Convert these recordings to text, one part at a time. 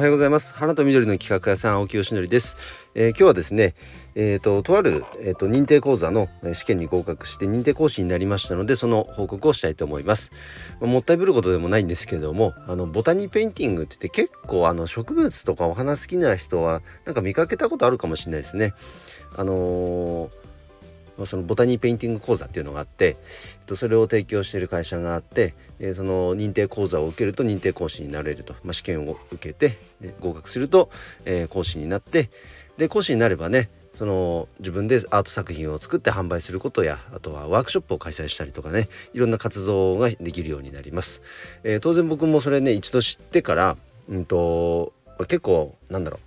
おはようございます。花と緑の企画屋さん青木よしのりです、えー、今日はですねえーと、とある、えーと、認定講座の試験に合格して認定講師になりましたのでその報告をしたいと思います、まあ、もったいぶることでもないんですけれどもあのボタニーペインティングって言って結構あの植物とかお花好きな人はなんか見かけたことあるかもしれないですね。あのーそのボタニーペインティング講座っていうのがあって、それを提供している会社があって、その認定講座を受けると認定講師になれると、まあ、試験を受けて合格すると、え、講師になってで講師になればねその自分でアート作品を作って販売することやあとはワークショップを開催したりとかねいろんな活動ができるようになります、えー、当然僕もそれね一度知ってから、うんと、結構なんだろ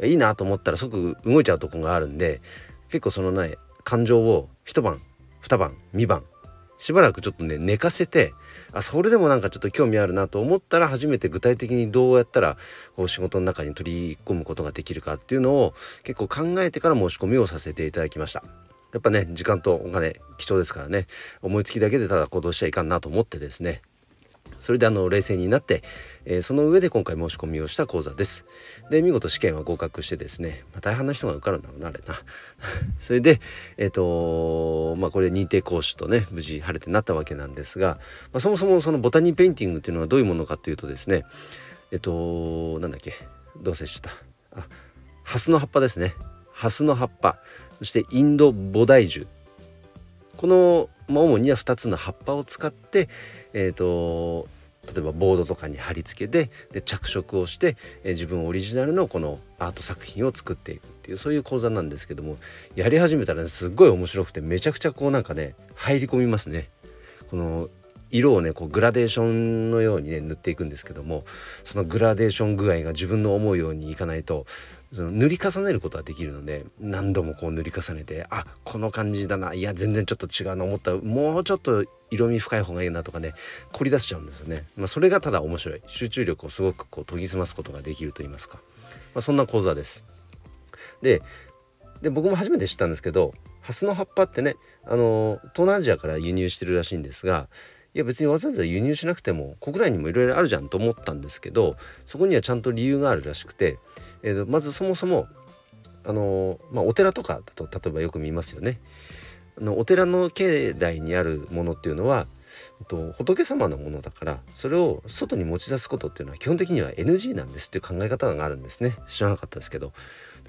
ういいなと思ったら即動いちゃうとこがあるんで結構そのね感情を一晩二晩三晩しばらくちょっとね寝かせてあそれでもなんかちょっと興味あるなと思ったら初めて具体的にどうやったらこう仕事の中に取り込むことができるかっていうのを結構考えてから申し込みをさせていただきました。やっぱね時間とお金貴重ですからね思いつきだけでただ行動しちゃいかんなと思ってですねそれであの冷静になって、えー、その上で今回申し込みをした講座です。で見事試験は合格してですね、まあ、大半の人が受かるんだろうなあれな。それでえっ、ー、とまあこれ認定講師とね無事晴れてなったわけなんですが、まあ、そもそもそのボタニーペインティングっていうのはどういうものかというとですねえっ、ー、となんだっけどうせした？あハスの葉っぱですねハスの葉っぱそしてインドボダイジュこの、まあ、主には2つの葉っぱを使ってえっ、ー、と例えばボードとかに貼り付けてで着色をして、えー、自分オリジナルのこのアート作品を作っていくっていうそういう講座なんですけどもやり始めたら、ね、すっごい面白くてめちゃくちゃこうなんかね入り込みますね。この色をねこうグラデーションのようにね塗っていくんですけどもそのグラデーション具合が自分の思うようにいかないとその塗り重ねることはできるので何度もこう塗り重ねてあこの感じだないや全然ちょっと違うな思ったもうちょっと色味深い方がいいなとかね凝り出しちゃうんですよね、まあ、それがただ面白い。集中力をすごくこう研ぎ澄ますことができると言いますか、まあ、そんな講座です。で僕も初めて知ったんですけどハスの葉っぱってねあの東南アジアから輸入してるらしいんですがいや別にわざわざ輸入しなくても国内にもいろいろあるじゃんと思ったんですけどそこにはちゃんと理由があるらしくてえー、とまずそもそもあのまあ、お寺とかだと例えばよく見ますよね。あのお寺の境内にあるものっていうのはと仏様のものだからそれを外に持ち出すことっていうのは基本的には NG なんですっていう考え方があるんですね。知らなかったですけど。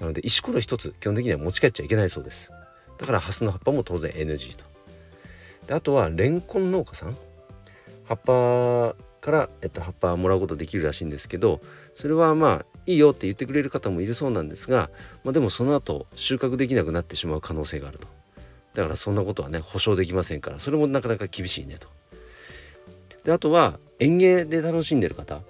なので石ころ一つ基本的には持ち帰っちゃいけないそうです。だからハスの葉っぱも当然 NG と。であとはレンコン農家さん。葉っぱから、えっと、葉っぱもらうことできるらしいんですけどそれはまあいいよって言ってくれる方もいるそうなんですが、まあ、でもその後収穫できなくなってしまう可能性があると。だからそんなことはね保証できませんからそれもなかなか厳しいねと。であとは園芸で楽しんでる方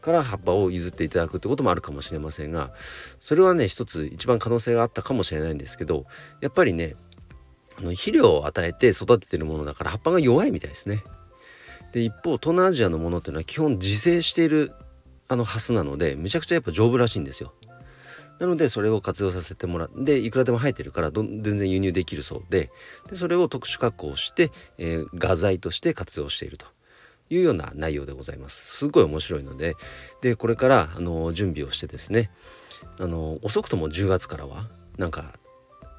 から葉っぱを譲っていただくってこともあるかもしれませんがそれはね一つ一番可能性があったかもしれないんですけどやっぱりねあの肥料を与えて育ててるものだから葉っぱが弱いみたいですね。で一方東南アジアのものっていうのは基本自生しているあのハスなのでめちゃくちゃやっぱ丈夫らしいんですよ。なのでそれを活用させてもらっていくらでも生えてるから全然輸入できるそうででそれを特殊加工して、えー、画材として活用していると。いうような内容でございます。すごい面白いのででこれからあの準備をしてですねあの遅くとも10月からはなんか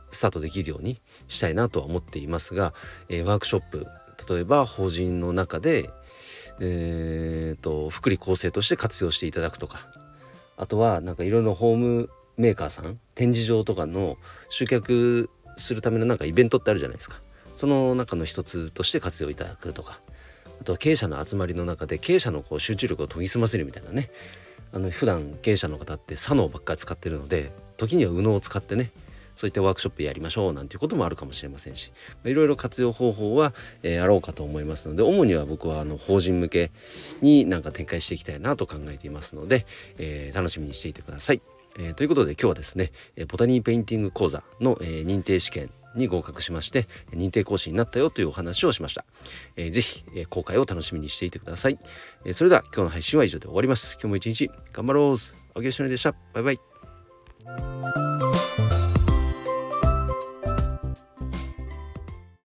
スタートできるようにしたいなとは思っていますが、えー、ワークショップ例えば法人の中でえーと、福利厚生として活用していただくとか。あとはなんかいろいろホームメーカーさん展示場とかの集客するためのなんかイベントってあるじゃないですか。その中の一つとして活用いただくとか。あとは経営者の集まりの中で経営者のこう集中力を研ぎ澄ませるみたいなね。あの普段経営者の方って左脳ばっかり使ってるので時には右脳を使ってねそういったワークショップやりましょうなんていうこともあるかもしれませんしいろいろ活用方法は、えー、あろうかと思いますので主には僕はあの法人向けになんか展開していきたいなと考えていますので、えー、楽しみにしていてください。えー、ということで今日はですねえボタニーペインティング講座の、えー、認定試験に合格しまして認定講師になったよというお話をしました、えー、ぜひ、えー、公開を楽しみにしていてください、えー、それでは今日の配信は以上で終わります。今日も一日頑張ろう。あげしのりでした。バイバイ。